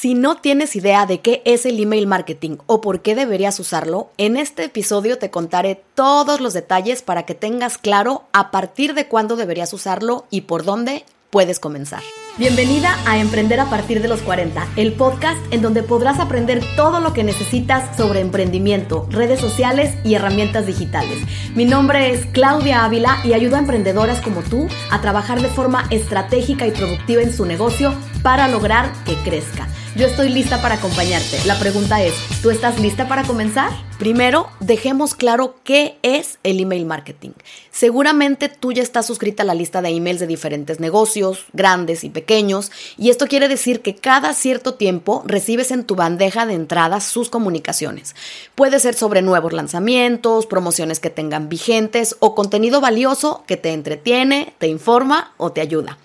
Si no tienes idea de qué es el email marketing o por qué deberías usarlo, en este episodio te contaré todos los detalles para que tengas claro a partir de cuándo deberías usarlo y por dónde puedes comenzar. Bienvenida a Emprender a partir de los 40, el podcast en donde podrás aprender todo lo que necesitas sobre emprendimiento, redes sociales y herramientas digitales. Mi nombre es Claudia Ávila y ayudo a emprendedoras como tú a trabajar de forma estratégica y productiva en su negocio para lograr que crezca. Yo estoy lista para acompañarte. La pregunta es, ¿tú estás lista para comenzar? Primero, dejemos claro qué es el email marketing. Seguramente tú ya estás suscrita a la lista de emails de diferentes negocios, grandes y pequeños, y esto quiere decir que cada cierto tiempo recibes en tu bandeja de entrada sus comunicaciones. Puede ser sobre nuevos lanzamientos, promociones que tengan vigentes o contenido valioso que te entretiene, te informa o te ayuda.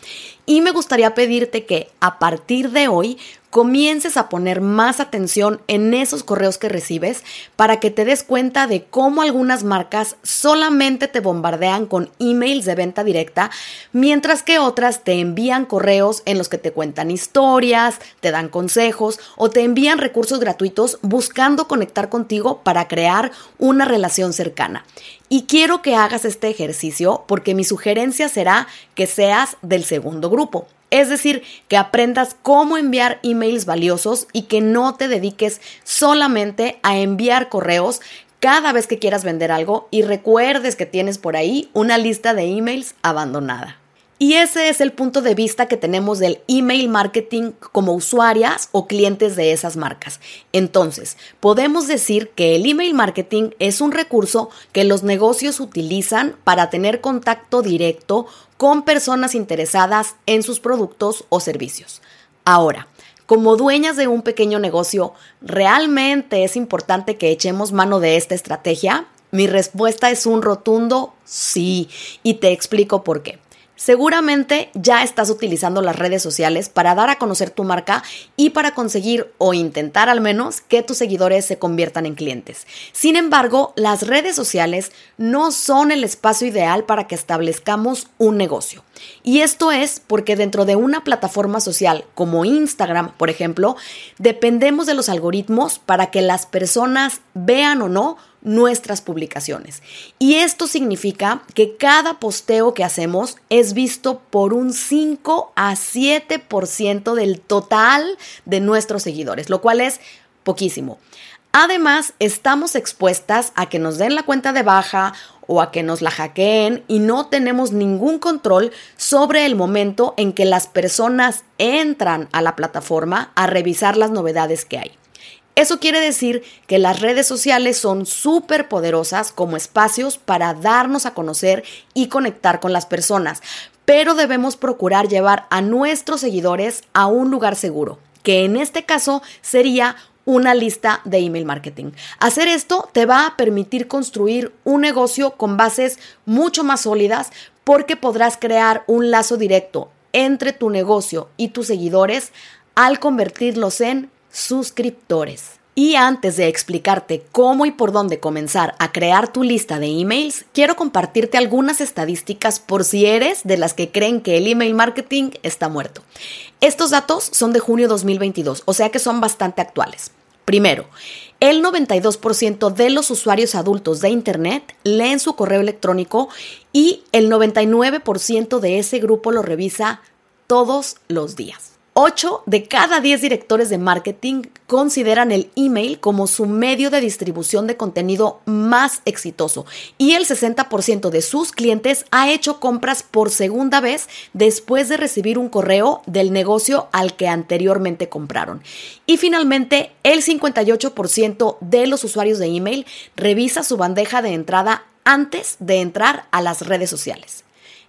Y me gustaría pedirte que a partir de hoy comiences a poner más atención en esos correos que recibes para que te des cuenta de cómo algunas marcas solamente te bombardean con emails de venta directa, mientras que otras te envían correos en los que te cuentan historias, te dan consejos o te envían recursos gratuitos buscando conectar contigo para crear una relación cercana. Y quiero que hagas este ejercicio porque mi sugerencia será que seas del segundo grupo. Es decir, que aprendas cómo enviar emails valiosos y que no te dediques solamente a enviar correos cada vez que quieras vender algo y recuerdes que tienes por ahí una lista de emails abandonada. Y ese es el punto de vista que tenemos del email marketing como usuarias o clientes de esas marcas. Entonces, podemos decir que el email marketing es un recurso que los negocios utilizan para tener contacto directo con personas interesadas en sus productos o servicios. Ahora, como dueñas de un pequeño negocio, ¿realmente es importante que echemos mano de esta estrategia? Mi respuesta es un rotundo sí, y te explico por qué. Seguramente ya estás utilizando las redes sociales para dar a conocer tu marca y para conseguir o intentar al menos que tus seguidores se conviertan en clientes. Sin embargo, las redes sociales no son el espacio ideal para que establezcamos un negocio. Y esto es porque dentro de una plataforma social como Instagram, por ejemplo, dependemos de los algoritmos para que las personas vean o no nuestras publicaciones. Y esto significa que cada posteo que hacemos es visto por un 5 a 7% del total de nuestros seguidores, lo cual es poquísimo. Además, estamos expuestas a que nos den la cuenta de baja o a que nos la hackeen y no tenemos ningún control sobre el momento en que las personas entran a la plataforma a revisar las novedades que hay. Eso quiere decir que las redes sociales son súper poderosas como espacios para darnos a conocer y conectar con las personas, pero debemos procurar llevar a nuestros seguidores a un lugar seguro, que en este caso sería una lista de email marketing. Hacer esto te va a permitir construir un negocio con bases mucho más sólidas porque podrás crear un lazo directo entre tu negocio y tus seguidores al convertirlos en suscriptores. Y antes de explicarte cómo y por dónde comenzar a crear tu lista de emails, quiero compartirte algunas estadísticas por si eres de las que creen que el email marketing está muerto. Estos datos son de junio 2022, o sea que son bastante actuales. Primero, el 92% de los usuarios adultos de Internet leen su correo electrónico y el 99% de ese grupo lo revisa todos los días. 8 de cada 10 directores de marketing consideran el email como su medio de distribución de contenido más exitoso y el 60% de sus clientes ha hecho compras por segunda vez después de recibir un correo del negocio al que anteriormente compraron. Y finalmente, el 58% de los usuarios de email revisa su bandeja de entrada antes de entrar a las redes sociales.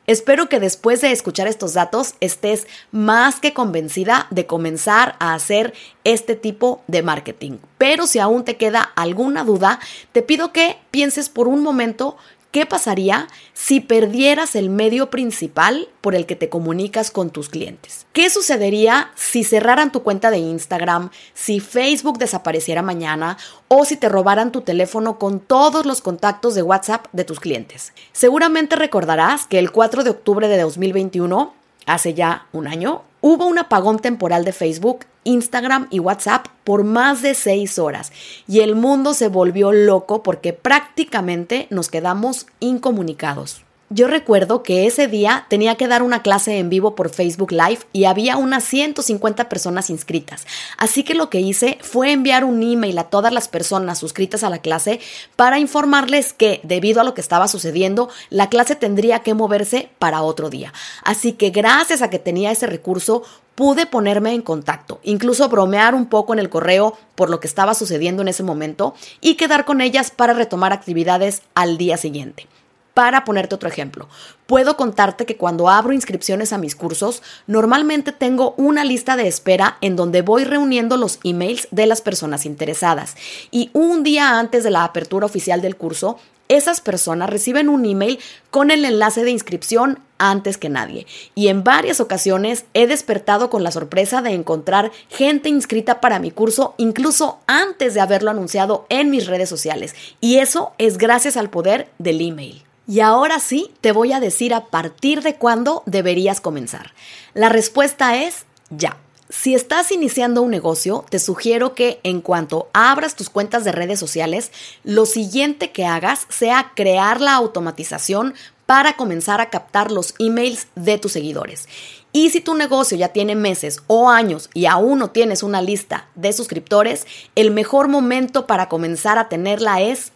Espero que después de escuchar estos datos estés más que convencida de comenzar a hacer este tipo de marketing. Pero si aún te queda alguna duda, te pido que pienses por un momento ¿Qué pasaría si perdieras el medio principal por el que te comunicas con tus clientes? ¿Qué sucedería si cerraran tu cuenta de Instagram, si Facebook desapareciera mañana o si te robaran tu teléfono con todos los contactos de WhatsApp de tus clientes? Seguramente recordarás que el 4 de octubre de 2021 hace ya un año, hubo un apagón temporal de Facebook, Instagram y WhatsApp por más de seis horas y el mundo se volvió loco porque prácticamente nos quedamos incomunicados. Yo recuerdo que ese día tenía que dar una clase en vivo por Facebook Live y había unas 150 personas inscritas. Así que lo que hice fue enviar un email a todas las personas suscritas a la clase para informarles que, debido a lo que estaba sucediendo, la clase tendría que moverse para otro día. Así que gracias a que tenía ese recurso, pude ponerme en contacto, incluso bromear un poco en el correo por lo que estaba sucediendo en ese momento y quedar con ellas para retomar actividades al día siguiente. Para ponerte otro ejemplo, puedo contarte que cuando abro inscripciones a mis cursos, normalmente tengo una lista de espera en donde voy reuniendo los emails de las personas interesadas. Y un día antes de la apertura oficial del curso, esas personas reciben un email con el enlace de inscripción antes que nadie. Y en varias ocasiones he despertado con la sorpresa de encontrar gente inscrita para mi curso incluso antes de haberlo anunciado en mis redes sociales. Y eso es gracias al poder del email. Y ahora sí, te voy a decir a partir de cuándo deberías comenzar. La respuesta es ya. Si estás iniciando un negocio, te sugiero que en cuanto abras tus cuentas de redes sociales, lo siguiente que hagas sea crear la automatización para comenzar a captar los emails de tus seguidores. Y si tu negocio ya tiene meses o años y aún no tienes una lista de suscriptores, el mejor momento para comenzar a tenerla es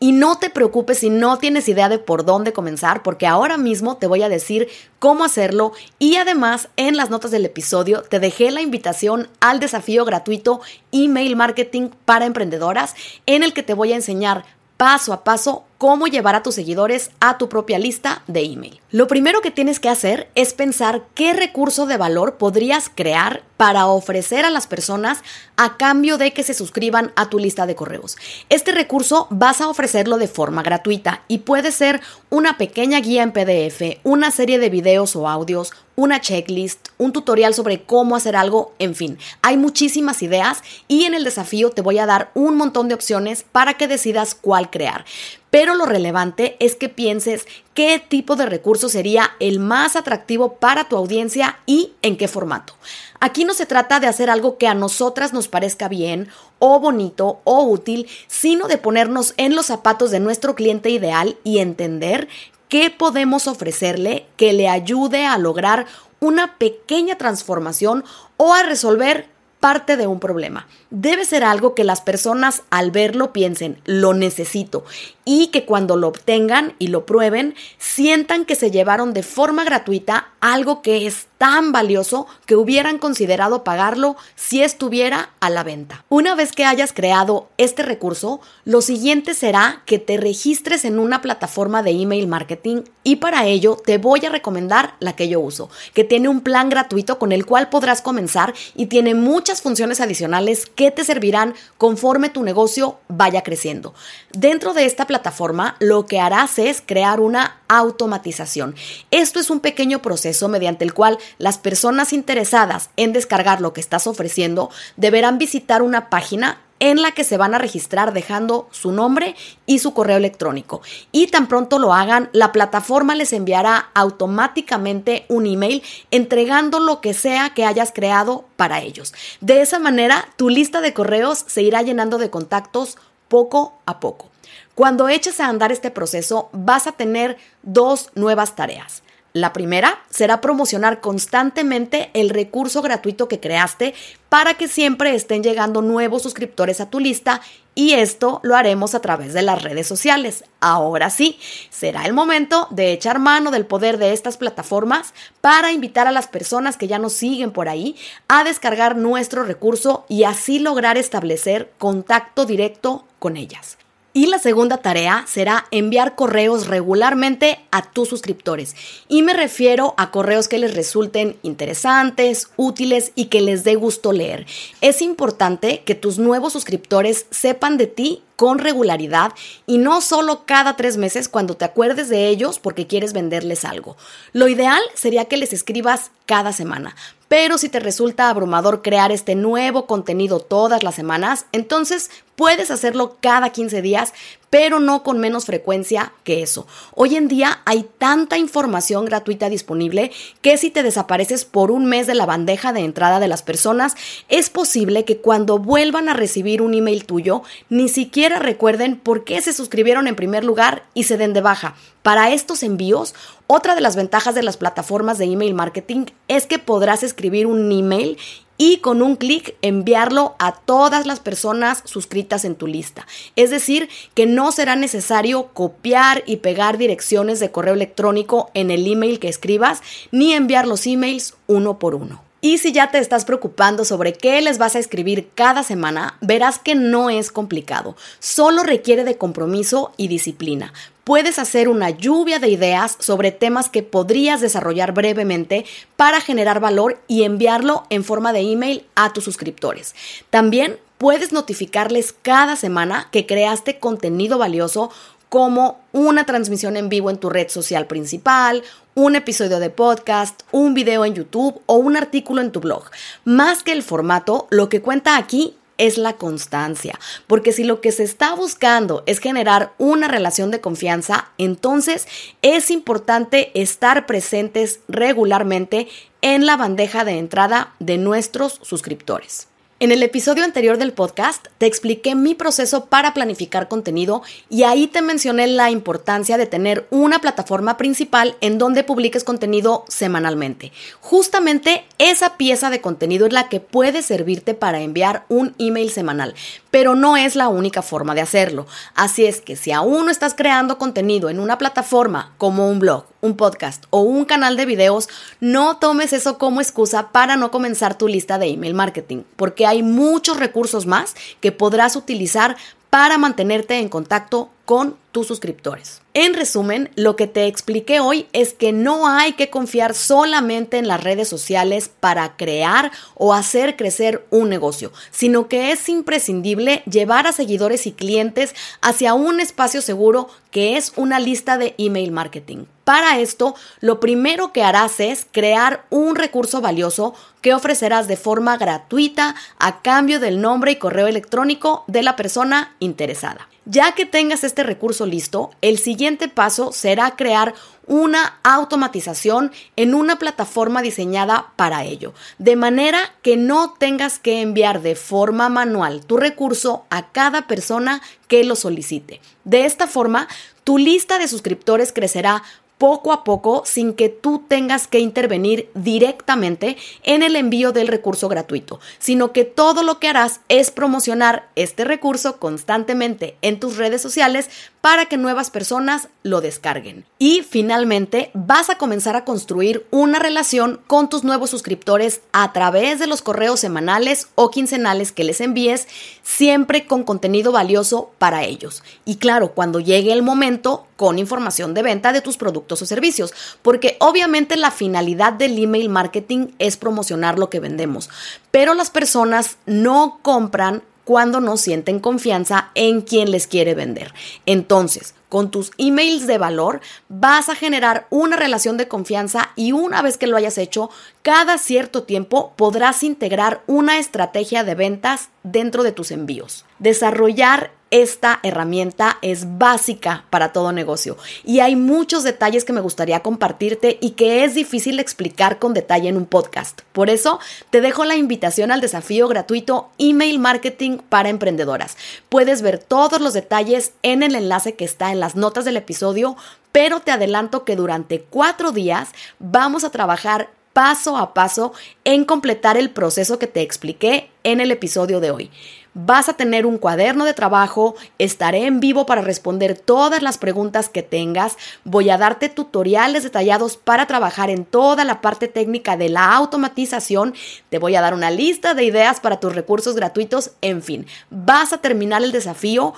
Y no te preocupes si no tienes idea de por dónde comenzar, porque ahora mismo te voy a decir cómo hacerlo. Y además en las notas del episodio te dejé la invitación al desafío gratuito Email Marketing para Emprendedoras, en el que te voy a enseñar paso a paso cómo llevar a tus seguidores a tu propia lista de email. Lo primero que tienes que hacer es pensar qué recurso de valor podrías crear para ofrecer a las personas a cambio de que se suscriban a tu lista de correos. Este recurso vas a ofrecerlo de forma gratuita y puede ser una pequeña guía en PDF, una serie de videos o audios, una checklist, un tutorial sobre cómo hacer algo, en fin, hay muchísimas ideas y en el desafío te voy a dar un montón de opciones para que decidas cuál crear. Pero lo relevante es que pienses qué tipo de recurso sería el más atractivo para tu audiencia y en qué formato. Aquí no se trata de hacer algo que a nosotras nos parezca bien o bonito o útil, sino de ponernos en los zapatos de nuestro cliente ideal y entender qué podemos ofrecerle que le ayude a lograr una pequeña transformación o a resolver parte de un problema. Debe ser algo que las personas al verlo piensen, lo necesito, y que cuando lo obtengan y lo prueben, sientan que se llevaron de forma gratuita algo que es tan valioso que hubieran considerado pagarlo si estuviera a la venta. Una vez que hayas creado este recurso, lo siguiente será que te registres en una plataforma de email marketing y para ello te voy a recomendar la que yo uso, que tiene un plan gratuito con el cual podrás comenzar y tiene muchas funciones adicionales que te servirán conforme tu negocio vaya creciendo. Dentro de esta plataforma lo que harás es crear una automatización. Esto es un pequeño proceso mediante el cual las personas interesadas en descargar lo que estás ofreciendo deberán visitar una página en la que se van a registrar dejando su nombre y su correo electrónico. Y tan pronto lo hagan, la plataforma les enviará automáticamente un email entregando lo que sea que hayas creado para ellos. De esa manera, tu lista de correos se irá llenando de contactos poco a poco. Cuando eches a andar este proceso, vas a tener dos nuevas tareas. La primera será promocionar constantemente el recurso gratuito que creaste para que siempre estén llegando nuevos suscriptores a tu lista y esto lo haremos a través de las redes sociales. Ahora sí, será el momento de echar mano del poder de estas plataformas para invitar a las personas que ya nos siguen por ahí a descargar nuestro recurso y así lograr establecer contacto directo con ellas. Y la segunda tarea será enviar correos regularmente a tus suscriptores. Y me refiero a correos que les resulten interesantes, útiles y que les dé gusto leer. Es importante que tus nuevos suscriptores sepan de ti con regularidad y no solo cada tres meses cuando te acuerdes de ellos porque quieres venderles algo. Lo ideal sería que les escribas cada semana, pero si te resulta abrumador crear este nuevo contenido todas las semanas, entonces puedes hacerlo cada 15 días, pero no con menos frecuencia que eso. Hoy en día hay tanta información gratuita disponible que si te desapareces por un mes de la bandeja de entrada de las personas, es posible que cuando vuelvan a recibir un email tuyo, ni siquiera recuerden por qué se suscribieron en primer lugar y se den de baja. Para estos envíos, otra de las ventajas de las plataformas de email marketing es que podrás escribir un email y con un clic enviarlo a todas las personas suscritas en tu lista. Es decir, que no será necesario copiar y pegar direcciones de correo electrónico en el email que escribas, ni enviar los emails uno por uno. Y si ya te estás preocupando sobre qué les vas a escribir cada semana, verás que no es complicado, solo requiere de compromiso y disciplina. Puedes hacer una lluvia de ideas sobre temas que podrías desarrollar brevemente para generar valor y enviarlo en forma de email a tus suscriptores. También puedes notificarles cada semana que creaste contenido valioso como una transmisión en vivo en tu red social principal, un episodio de podcast, un video en YouTube o un artículo en tu blog. Más que el formato, lo que cuenta aquí es la constancia, porque si lo que se está buscando es generar una relación de confianza, entonces es importante estar presentes regularmente en la bandeja de entrada de nuestros suscriptores. En el episodio anterior del podcast te expliqué mi proceso para planificar contenido y ahí te mencioné la importancia de tener una plataforma principal en donde publiques contenido semanalmente. Justamente esa pieza de contenido es la que puede servirte para enviar un email semanal, pero no es la única forma de hacerlo. Así es que si aún no estás creando contenido en una plataforma como un blog, un podcast o un canal de videos, no tomes eso como excusa para no comenzar tu lista de email marketing, porque hay muchos recursos más que podrás utilizar para mantenerte en contacto con tus suscriptores. En resumen, lo que te expliqué hoy es que no hay que confiar solamente en las redes sociales para crear o hacer crecer un negocio, sino que es imprescindible llevar a seguidores y clientes hacia un espacio seguro que es una lista de email marketing. Para esto, lo primero que harás es crear un recurso valioso que ofrecerás de forma gratuita a cambio del nombre y correo electrónico de la persona interesada. Ya que tengas este recurso listo, el siguiente paso será crear una automatización en una plataforma diseñada para ello, de manera que no tengas que enviar de forma manual tu recurso a cada persona que lo solicite. De esta forma, tu lista de suscriptores crecerá poco a poco sin que tú tengas que intervenir directamente en el envío del recurso gratuito, sino que todo lo que harás es promocionar este recurso constantemente en tus redes sociales para que nuevas personas lo descarguen. Y finalmente vas a comenzar a construir una relación con tus nuevos suscriptores a través de los correos semanales o quincenales que les envíes, siempre con contenido valioso para ellos. Y claro, cuando llegue el momento, con información de venta de tus productos o servicios, porque obviamente la finalidad del email marketing es promocionar lo que vendemos, pero las personas no compran cuando no sienten confianza en quien les quiere vender. Entonces, con tus emails de valor vas a generar una relación de confianza y una vez que lo hayas hecho, cada cierto tiempo podrás integrar una estrategia de ventas dentro de tus envíos. Desarrollar esta herramienta es básica para todo negocio y hay muchos detalles que me gustaría compartirte y que es difícil explicar con detalle en un podcast. Por eso te dejo la invitación al desafío gratuito Email Marketing para Emprendedoras. Puedes ver todos los detalles en el enlace que está en las notas del episodio, pero te adelanto que durante cuatro días vamos a trabajar paso a paso en completar el proceso que te expliqué en el episodio de hoy. Vas a tener un cuaderno de trabajo, estaré en vivo para responder todas las preguntas que tengas, voy a darte tutoriales detallados para trabajar en toda la parte técnica de la automatización, te voy a dar una lista de ideas para tus recursos gratuitos, en fin, vas a terminar el desafío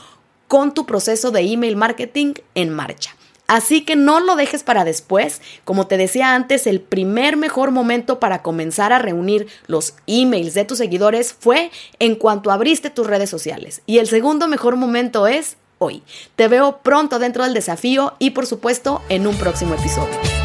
con tu proceso de email marketing en marcha. Así que no lo dejes para después. Como te decía antes, el primer mejor momento para comenzar a reunir los emails de tus seguidores fue en cuanto abriste tus redes sociales. Y el segundo mejor momento es hoy. Te veo pronto dentro del desafío y por supuesto en un próximo episodio.